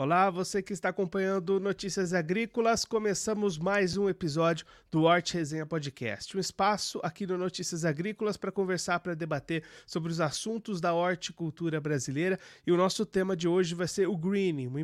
Olá, você que está acompanhando Notícias Agrícolas, começamos mais um episódio do Horte Resenha Podcast, um espaço aqui no Notícias Agrícolas para conversar, para debater sobre os assuntos da horticultura brasileira e o nosso tema de hoje vai ser o greening, uma,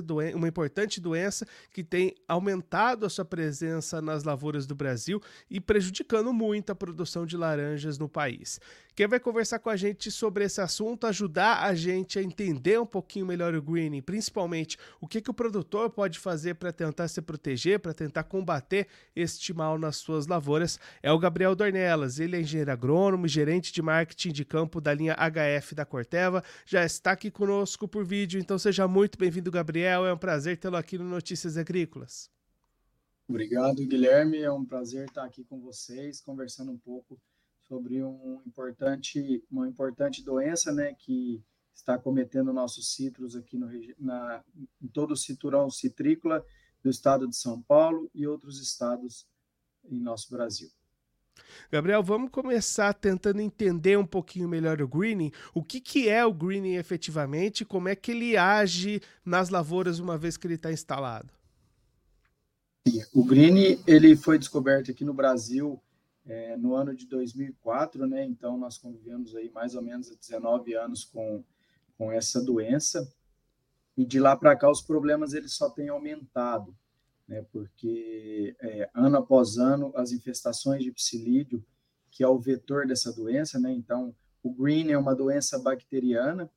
doen uma importante doença que tem aumentado a sua presença nas lavouras do Brasil e prejudicando muito a produção de laranjas no país. Quem vai conversar com a gente sobre esse assunto, ajudar a gente a entender um pouquinho melhor o greening, principalmente o que, que o produtor pode fazer para tentar se proteger, para tentar combater este mal nas suas lavouras, é o Gabriel Dornelas. Ele é engenheiro agrônomo, gerente de marketing de campo da linha HF da Corteva, já está aqui conosco por vídeo, então seja muito bem-vindo, Gabriel. É um prazer tê-lo aqui no Notícias Agrícolas. Obrigado, Guilherme. É um prazer estar aqui com vocês, conversando um pouco sobre um importante, uma importante doença, né, que está cometendo nossos citros aqui no, na, em todo o cinturão citrícola do estado de São Paulo e outros estados em nosso Brasil. Gabriel, vamos começar tentando entender um pouquinho melhor o greening. O que, que é o greening efetivamente? Como é que ele age nas lavouras uma vez que ele está instalado? O greening ele foi descoberto aqui no Brasil é, no ano de 2004, né? Então nós convivemos aí mais ou menos 19 anos com, com essa doença e de lá para cá os problemas eles só têm aumentado, né? Porque é, ano após ano as infestações de psilídeo, que é o vetor dessa doença, né? Então o green é uma doença bacteriana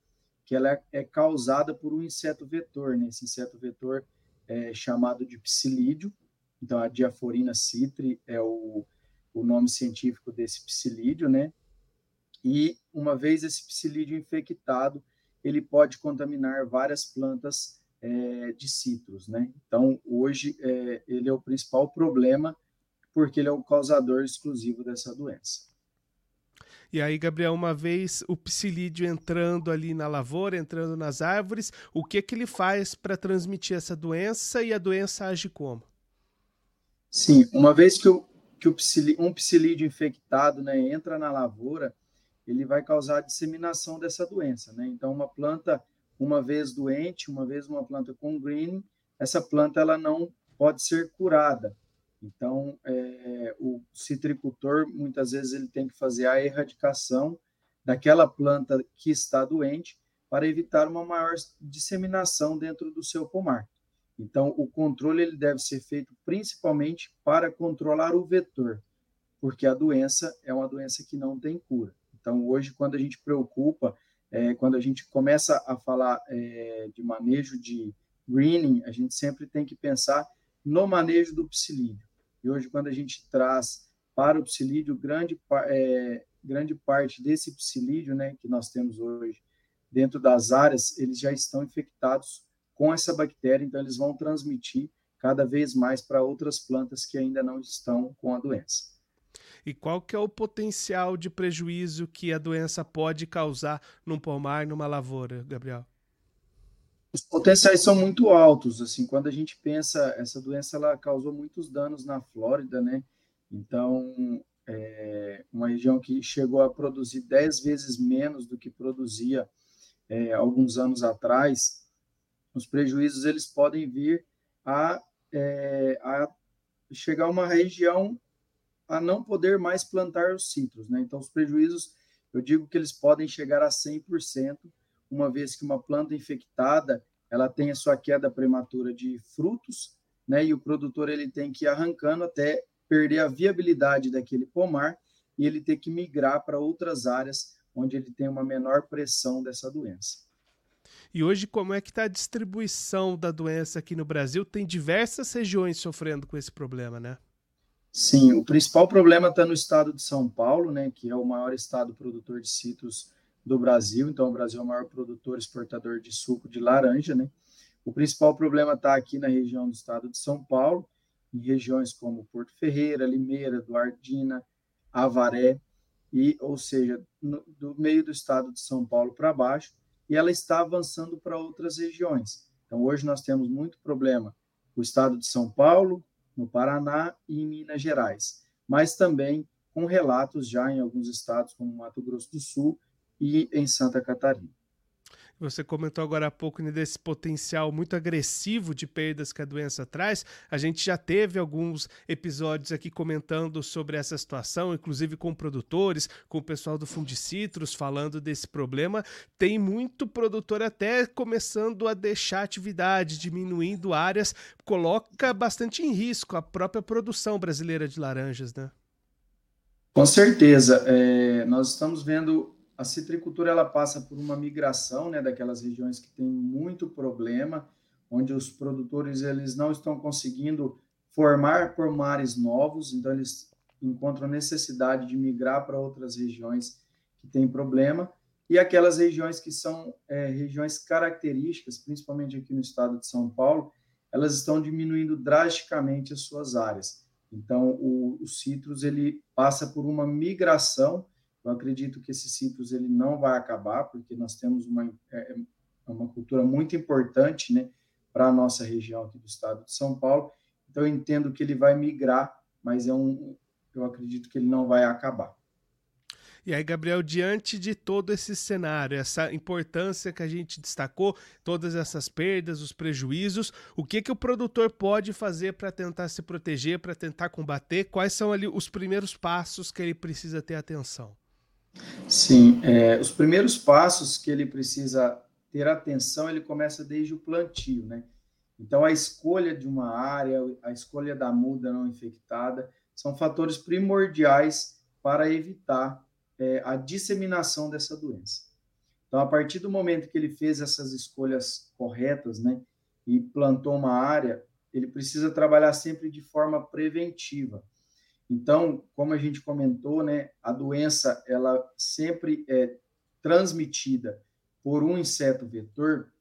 que ela é, é causada por um inseto vetor, né? Esse inseto vetor é chamado de psilídeo. Então a diaforina citri é o o nome científico desse psilídeo, né? E uma vez esse psilídeo infectado, ele pode contaminar várias plantas é, de citros, né? Então, hoje, é, ele é o principal problema, porque ele é o causador exclusivo dessa doença. E aí, Gabriel, uma vez o psilídeo entrando ali na lavoura, entrando nas árvores, o que que ele faz para transmitir essa doença e a doença age como? Sim, uma vez que o, que um psilídeo infectado né, entra na lavoura, ele vai causar a disseminação dessa doença. Né? Então, uma planta, uma vez doente, uma vez uma planta com green, essa planta ela não pode ser curada. Então, é, o citricultor, muitas vezes, ele tem que fazer a erradicação daquela planta que está doente para evitar uma maior disseminação dentro do seu pomar. Então, o controle ele deve ser feito principalmente para controlar o vetor, porque a doença é uma doença que não tem cura. Então, hoje, quando a gente preocupa, é, quando a gente começa a falar é, de manejo de greening, a gente sempre tem que pensar no manejo do psilídeo. E hoje, quando a gente traz para o psilídeo, grande, é, grande parte desse psilídeo né, que nós temos hoje dentro das áreas, eles já estão infectados com essa bactéria, então eles vão transmitir cada vez mais para outras plantas que ainda não estão com a doença. E qual que é o potencial de prejuízo que a doença pode causar num pomar, numa lavoura, Gabriel? Os potenciais são muito altos, assim, quando a gente pensa, essa doença ela causou muitos danos na Flórida, né? Então, é uma região que chegou a produzir 10 vezes menos do que produzia é, alguns anos atrás, os prejuízos eles podem vir a, é, a chegar a uma região a não poder mais plantar os citros, né? Então, os prejuízos, eu digo que eles podem chegar a 100%, uma vez que uma planta infectada, ela tem a sua queda prematura de frutos, né? E o produtor ele tem que ir arrancando até perder a viabilidade daquele pomar e ele ter que migrar para outras áreas onde ele tem uma menor pressão dessa doença. E hoje, como é que está a distribuição da doença aqui no Brasil? Tem diversas regiões sofrendo com esse problema, né? Sim, o principal problema está no estado de São Paulo, né, que é o maior estado produtor de citros do Brasil. Então, o Brasil é o maior produtor exportador de suco de laranja, né? O principal problema está aqui na região do estado de São Paulo, em regiões como Porto Ferreira, Limeira, Duardina, Avaré, e, ou seja, no, do meio do estado de São Paulo para baixo, e ela está avançando para outras regiões. Então, hoje nós temos muito problema no estado de São Paulo, no Paraná e em Minas Gerais, mas também com relatos já em alguns estados, como Mato Grosso do Sul e em Santa Catarina. Você comentou agora há pouco né, desse potencial muito agressivo de perdas que a doença traz. A gente já teve alguns episódios aqui comentando sobre essa situação, inclusive com produtores, com o pessoal do Fundicitrus falando desse problema. Tem muito produtor até começando a deixar atividade, diminuindo áreas, coloca bastante em risco a própria produção brasileira de laranjas, né? Com certeza. É, nós estamos vendo a citricultura ela passa por uma migração né, daquelas regiões que têm muito problema, onde os produtores eles não estão conseguindo formar pomares novos, então eles encontram necessidade de migrar para outras regiões que têm problema, e aquelas regiões que são é, regiões características, principalmente aqui no estado de São Paulo, elas estão diminuindo drasticamente as suas áreas. Então, o, o citrus ele passa por uma migração. Eu acredito que esse citrus ele não vai acabar, porque nós temos uma, é, é uma cultura muito importante né, para a nossa região aqui do estado de São Paulo. Então, eu entendo que ele vai migrar, mas é um, eu acredito que ele não vai acabar. E aí, Gabriel, diante de todo esse cenário, essa importância que a gente destacou, todas essas perdas, os prejuízos, o que que o produtor pode fazer para tentar se proteger, para tentar combater? Quais são ali os primeiros passos que ele precisa ter atenção? Sim, é, os primeiros passos que ele precisa ter atenção, ele começa desde o plantio, né? Então, a escolha de uma área, a escolha da muda não infectada, são fatores primordiais para evitar é, a disseminação dessa doença. Então, a partir do momento que ele fez essas escolhas corretas, né, e plantou uma área, ele precisa trabalhar sempre de forma preventiva. Então, como a gente comentou, né, a doença ela sempre é transmitida por um inseto vetor.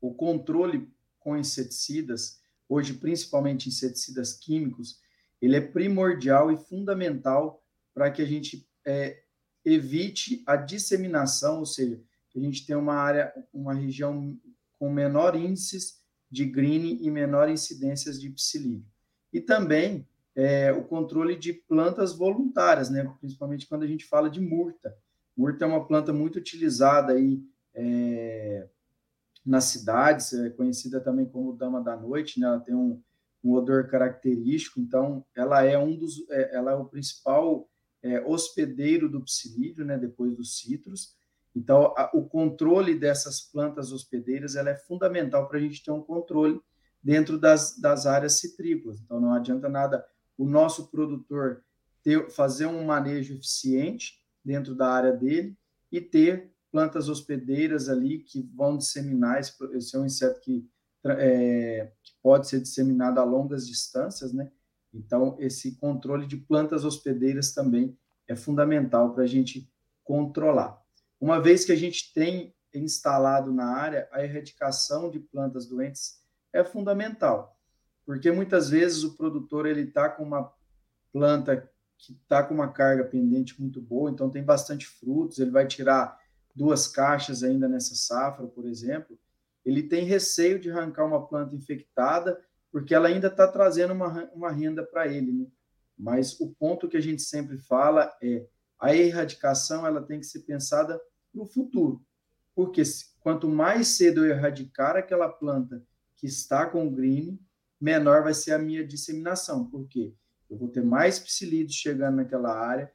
O controle com inseticidas, hoje principalmente inseticidas químicos, ele é primordial e fundamental para que a gente é, evite a disseminação, ou seja, que a gente tenha uma área, uma região com menor índices de green e menor incidências de psilídeo. E também é, o controle de plantas voluntárias, né? principalmente quando a gente fala de murta. Murta é uma planta muito utilizada aí, é, nas cidades, é conhecida também como dama da noite, né? ela tem um, um odor característico, então ela é um dos, é, ela é o principal é, hospedeiro do psilídeo, né, depois dos citros. Então, a, o controle dessas plantas hospedeiras ela é fundamental para a gente ter um controle dentro das, das áreas citrícolas. Então, não adianta nada o nosso produtor ter, fazer um manejo eficiente dentro da área dele e ter plantas hospedeiras ali que vão disseminar. Esse, esse é um inseto que, é, que pode ser disseminado a longas distâncias, né? Então, esse controle de plantas hospedeiras também é fundamental para a gente controlar. Uma vez que a gente tem instalado na área, a erradicação de plantas doentes é fundamental, porque muitas vezes o produtor ele está com uma planta que está com uma carga pendente muito boa, então tem bastante frutos, ele vai tirar duas caixas ainda nessa safra, por exemplo, ele tem receio de arrancar uma planta infectada porque ela ainda está trazendo uma, uma renda para ele. Né? Mas o ponto que a gente sempre fala é a erradicação ela tem que ser pensada no futuro, porque quanto mais cedo eu erradicar aquela planta que está com green, menor vai ser a minha disseminação, porque eu vou ter mais psilídeos chegando naquela área,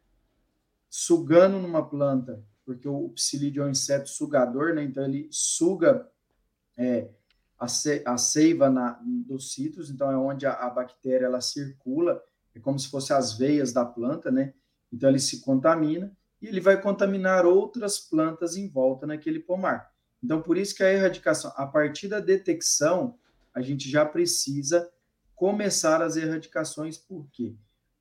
sugando numa planta, porque o psilídeo é um inseto sugador, né? então ele suga é, a, ce, a seiva na, dos citros, então é onde a, a, bactéria ela circula, é como se fosse as veias da planta, né? Então ele se contamina e ele vai contaminar outras plantas em volta naquele pomar. Então por isso que a erradicação, a partir da detecção, a gente já precisa começar as erradicações, porque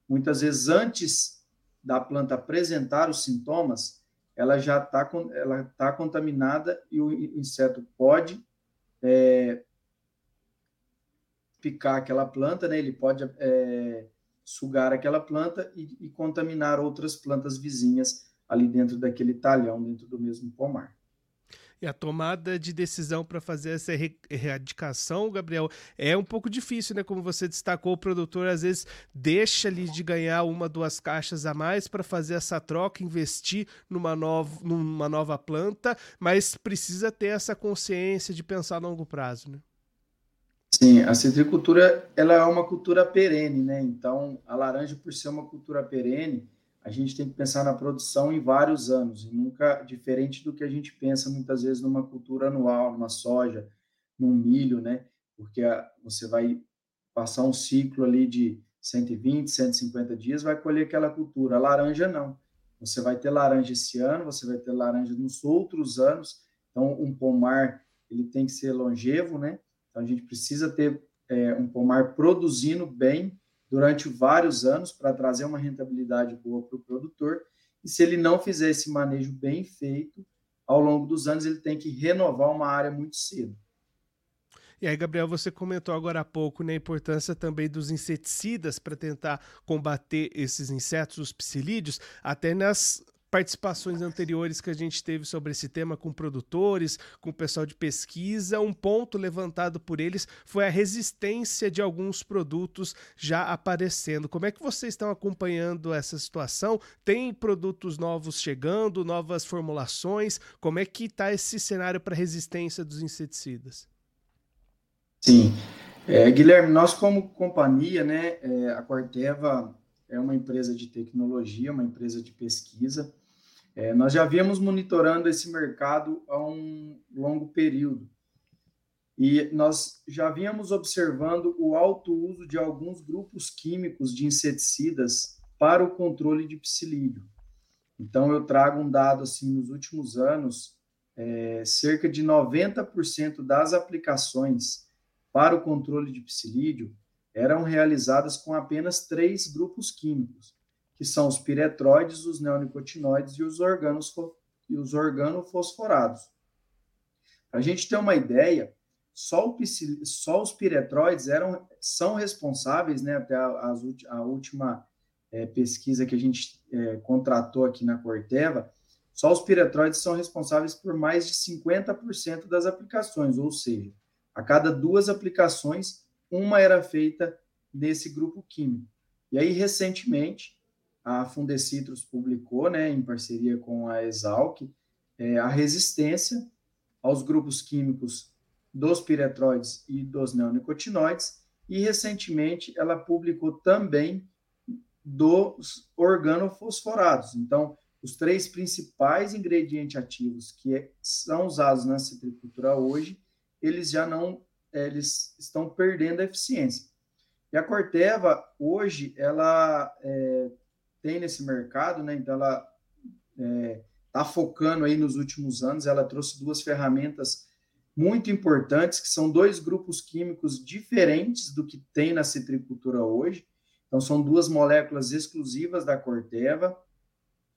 muitas vezes antes da planta apresentar os sintomas, ela já está ela tá contaminada e o inseto pode é, picar aquela planta, né? Ele pode é, sugar aquela planta e, e, contaminar outras plantas vizinhas ali dentro daquele talhão, dentro do mesmo pomar. E a tomada de decisão para fazer essa erradicação, Gabriel, é um pouco difícil, né? Como você destacou, o produtor às vezes deixa ali de ganhar uma, duas caixas a mais para fazer essa troca, investir numa nova, numa nova planta, mas precisa ter essa consciência de pensar a longo prazo, né? Sim, a citricultura ela é uma cultura perene, né? Então, a laranja, por ser uma cultura perene, a gente tem que pensar na produção em vários anos, e nunca diferente do que a gente pensa muitas vezes numa cultura anual, numa soja, num milho, né? Porque você vai passar um ciclo ali de 120, 150 dias, vai colher aquela cultura. A laranja não. Você vai ter laranja esse ano, você vai ter laranja nos outros anos. Então, um pomar ele tem que ser longevo, né? Então, a gente precisa ter é, um pomar produzindo bem durante vários anos para trazer uma rentabilidade boa para o produtor. E se ele não fizer esse manejo bem feito, ao longo dos anos ele tem que renovar uma área muito cedo. E aí, Gabriel, você comentou agora há pouco né, a importância também dos inseticidas para tentar combater esses insetos, os psilídeos, até nas participações anteriores que a gente teve sobre esse tema com produtores, com o pessoal de pesquisa, um ponto levantado por eles foi a resistência de alguns produtos já aparecendo. Como é que vocês estão acompanhando essa situação? Tem produtos novos chegando, novas formulações? Como é que está esse cenário para resistência dos inseticidas? Sim. É, Guilherme, nós como companhia, né, é, a Corteva é uma empresa de tecnologia, uma empresa de pesquisa, é, nós já viemos monitorando esse mercado há um longo período e nós já víamos observando o alto uso de alguns grupos químicos de inseticidas para o controle de psilídeo. Então, eu trago um dado assim, nos últimos anos, é, cerca de 90% das aplicações para o controle de psilídeo eram realizadas com apenas três grupos químicos que são os piretróides, os neonicotinoides e os, organos, e os organofosforados. Para a gente ter uma ideia, só, só os piretróides eram, são responsáveis, né, até a, a última é, pesquisa que a gente é, contratou aqui na Corteva, só os piretróides são responsáveis por mais de 50% das aplicações, ou seja, a cada duas aplicações, uma era feita nesse grupo químico. E aí, recentemente, a Fundecitrus publicou, né, em parceria com a Exalc, é, a resistência aos grupos químicos dos piretroides e dos neonicotinoides, e recentemente ela publicou também dos organofosforados. Então, os três principais ingredientes ativos que é, são usados na citricultura hoje, eles já não, eles estão perdendo a eficiência. E a Corteva, hoje, ela é, tem nesse mercado, né? Então ela está é, tá focando aí nos últimos anos. Ela trouxe duas ferramentas muito importantes, que são dois grupos químicos diferentes do que tem na citricultura hoje. Então, são duas moléculas exclusivas da Corteva,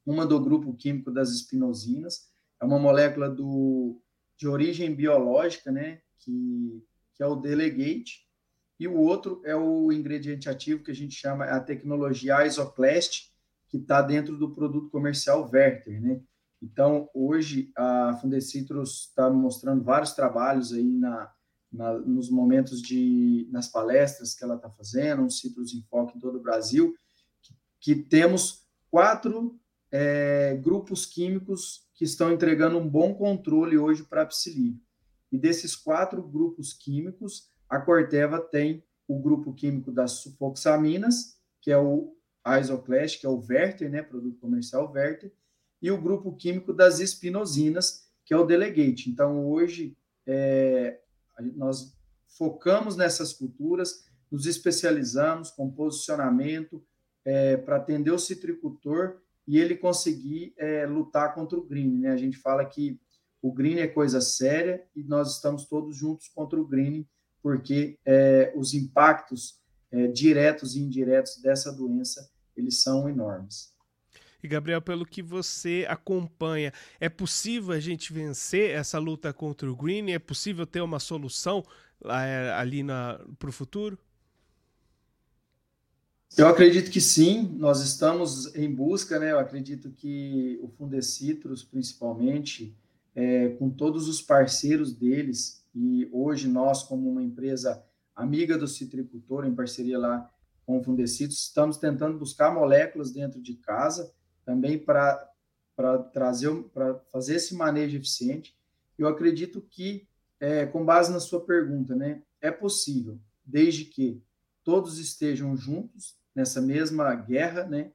uma do grupo químico das espinosínas, é uma molécula do, de origem biológica, né, que, que é o Delegate, e o outro é o ingrediente ativo que a gente chama a tecnologia Isoclast, que está dentro do produto comercial Werther, né? Então, hoje, a Fundecitrus está mostrando vários trabalhos aí na, na, nos momentos de, nas palestras que ela está fazendo, um Citrus em Foco em todo o Brasil, que, que temos quatro é, grupos químicos que estão entregando um bom controle hoje para a psilídeo. E desses quatro grupos químicos, a Corteva tem o grupo químico das sulfoxaminas, que é o Isoclast, que é o Werther, né, produto comercial Werther, e o grupo químico das espinosínas, que é o Delegate. Então, hoje, é, nós focamos nessas culturas, nos especializamos com posicionamento é, para atender o citricultor e ele conseguir é, lutar contra o green. Né? A gente fala que o green é coisa séria e nós estamos todos juntos contra o green, porque é, os impactos é, diretos e indiretos dessa doença eles são enormes. E Gabriel, pelo que você acompanha, é possível a gente vencer essa luta contra o Green? É possível ter uma solução é, ali para o futuro? Eu acredito que sim, nós estamos em busca, né? Eu acredito que o Fundecitrus, principalmente, é, com todos os parceiros deles, e hoje nós, como uma empresa amiga do citricultor, em parceria lá com estamos tentando buscar moléculas dentro de casa, também para trazer, para fazer esse manejo eficiente. Eu acredito que, é, com base na sua pergunta, né, é possível, desde que todos estejam juntos nessa mesma guerra, né,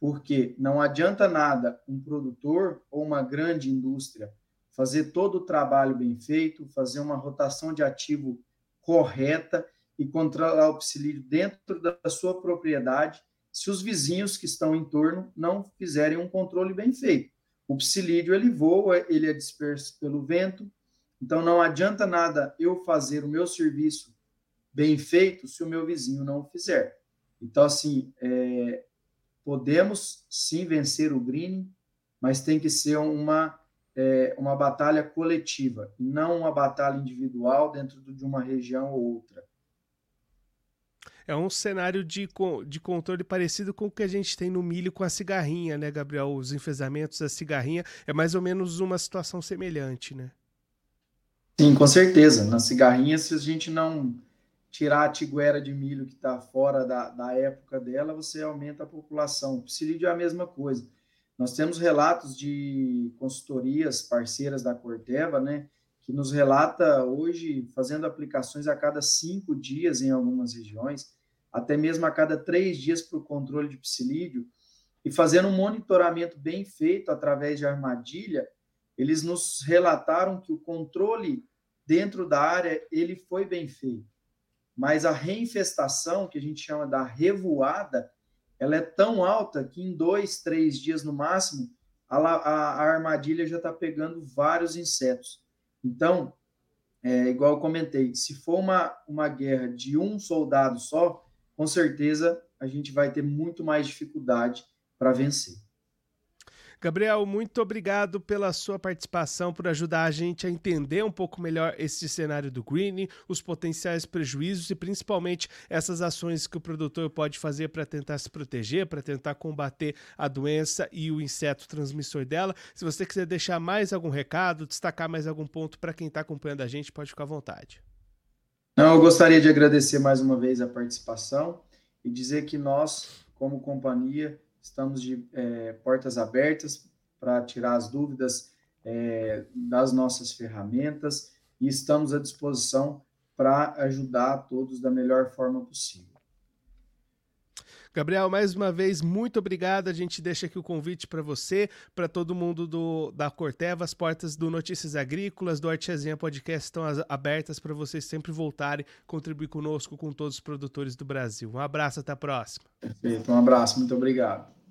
porque não adianta nada um produtor ou uma grande indústria fazer todo o trabalho bem feito, fazer uma rotação de ativo correta e controlar o psilídeo dentro da sua propriedade, se os vizinhos que estão em torno não fizerem um controle bem feito. O psilídeo ele voa, ele é disperso pelo vento, então não adianta nada eu fazer o meu serviço bem feito se o meu vizinho não fizer. Então, assim, é, podemos sim vencer o greening, mas tem que ser uma, é, uma batalha coletiva, não uma batalha individual dentro de uma região ou outra. É um cenário de, de controle parecido com o que a gente tem no milho com a cigarrinha, né, Gabriel? Os enfesamentos da cigarrinha é mais ou menos uma situação semelhante, né? Sim, com certeza. Na cigarrinha, se a gente não tirar a tiguera de milho que está fora da, da época dela, você aumenta a população. O psilídeo é a mesma coisa. Nós temos relatos de consultorias parceiras da Corteva, né, que nos relata hoje fazendo aplicações a cada cinco dias em algumas regiões, até mesmo a cada três dias para o controle de psilídeo, e fazendo um monitoramento bem feito através de armadilha, eles nos relataram que o controle dentro da área ele foi bem feito mas a reinfestação, que a gente chama da revoada, ela é tão alta que em dois, três dias no máximo, a, a, a armadilha já está pegando vários insetos. Então, é, igual eu comentei, se for uma, uma guerra de um soldado só, com certeza a gente vai ter muito mais dificuldade para vencer. Gabriel, muito obrigado pela sua participação, por ajudar a gente a entender um pouco melhor esse cenário do greening, os potenciais prejuízos e principalmente essas ações que o produtor pode fazer para tentar se proteger, para tentar combater a doença e o inseto transmissor dela. Se você quiser deixar mais algum recado, destacar mais algum ponto para quem está acompanhando a gente, pode ficar à vontade. Não, eu gostaria de agradecer mais uma vez a participação e dizer que nós, como companhia, estamos de é, portas abertas para tirar as dúvidas é, das nossas ferramentas e estamos à disposição para ajudar a todos da melhor forma possível. Gabriel, mais uma vez, muito obrigado. A gente deixa aqui o convite para você, para todo mundo do, da Corteva. As portas do Notícias Agrícolas, do Artezinha Podcast estão abertas para vocês sempre voltarem, contribuir conosco, com todos os produtores do Brasil. Um abraço, até a próxima. Perfeito, um abraço, muito obrigado.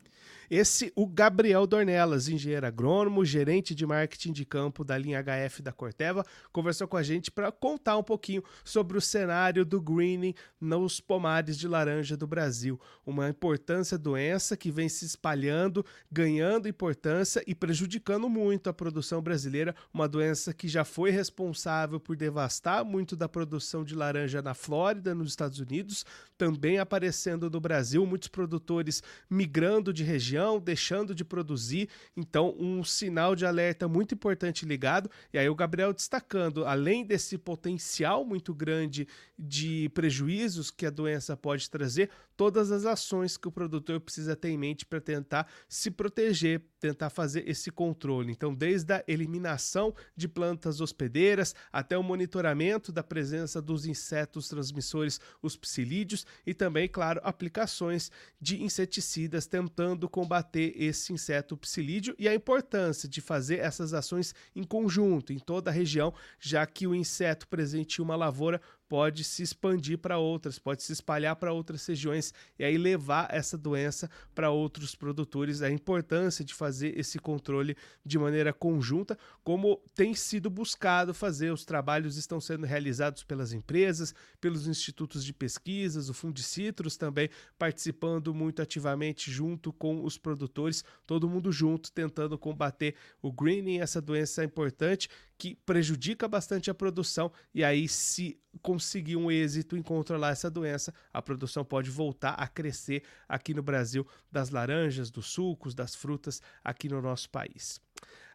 Esse, o Gabriel Dornelas, engenheiro agrônomo, gerente de marketing de campo da linha HF da Corteva, conversou com a gente para contar um pouquinho sobre o cenário do greening nos pomares de laranja do Brasil. Uma importância doença que vem se espalhando, ganhando importância e prejudicando muito a produção brasileira. Uma doença que já foi responsável por devastar muito da produção de laranja na Flórida, nos Estados Unidos, também aparecendo no Brasil, muitos produtores migrando de região região, deixando de produzir. Então, um sinal de alerta muito importante ligado. E aí, o Gabriel destacando, além desse potencial muito grande de prejuízos que a doença pode trazer, todas as ações que o produtor precisa ter em mente para tentar se proteger, tentar fazer esse controle. Então, desde a eliminação de plantas hospedeiras até o monitoramento da presença dos insetos transmissores, os psilídeos, e também, claro, aplicações de inseticidas tentando combater esse inseto psilídeo e a importância de fazer essas ações em conjunto em toda a região, já que o inseto presente em uma lavoura pode se expandir para outras, pode se espalhar para outras regiões e aí levar essa doença para outros produtores. A importância de fazer esse controle de maneira conjunta, como tem sido buscado fazer. Os trabalhos estão sendo realizados pelas empresas, pelos institutos de pesquisas, o Fundicitrus também participando muito ativamente junto com os produtores, todo mundo junto tentando combater o greening, essa doença importante que prejudica bastante a produção e aí se conseguir um êxito em controlar essa doença, a produção pode voltar a crescer aqui no Brasil das laranjas, dos sucos, das frutas aqui no nosso país.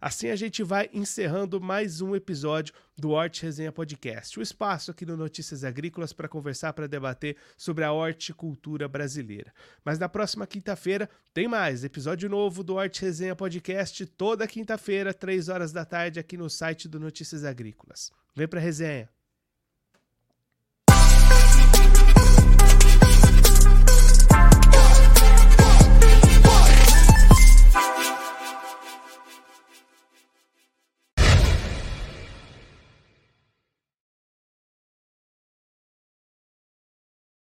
Assim a gente vai encerrando mais um episódio do Horti Resenha Podcast, o espaço aqui no Notícias Agrícolas para conversar, para debater sobre a horticultura brasileira. Mas na próxima quinta-feira tem mais episódio novo do Horti Resenha Podcast, toda quinta-feira, três horas da tarde, aqui no site do Notícias Agrícolas. Vem para resenha!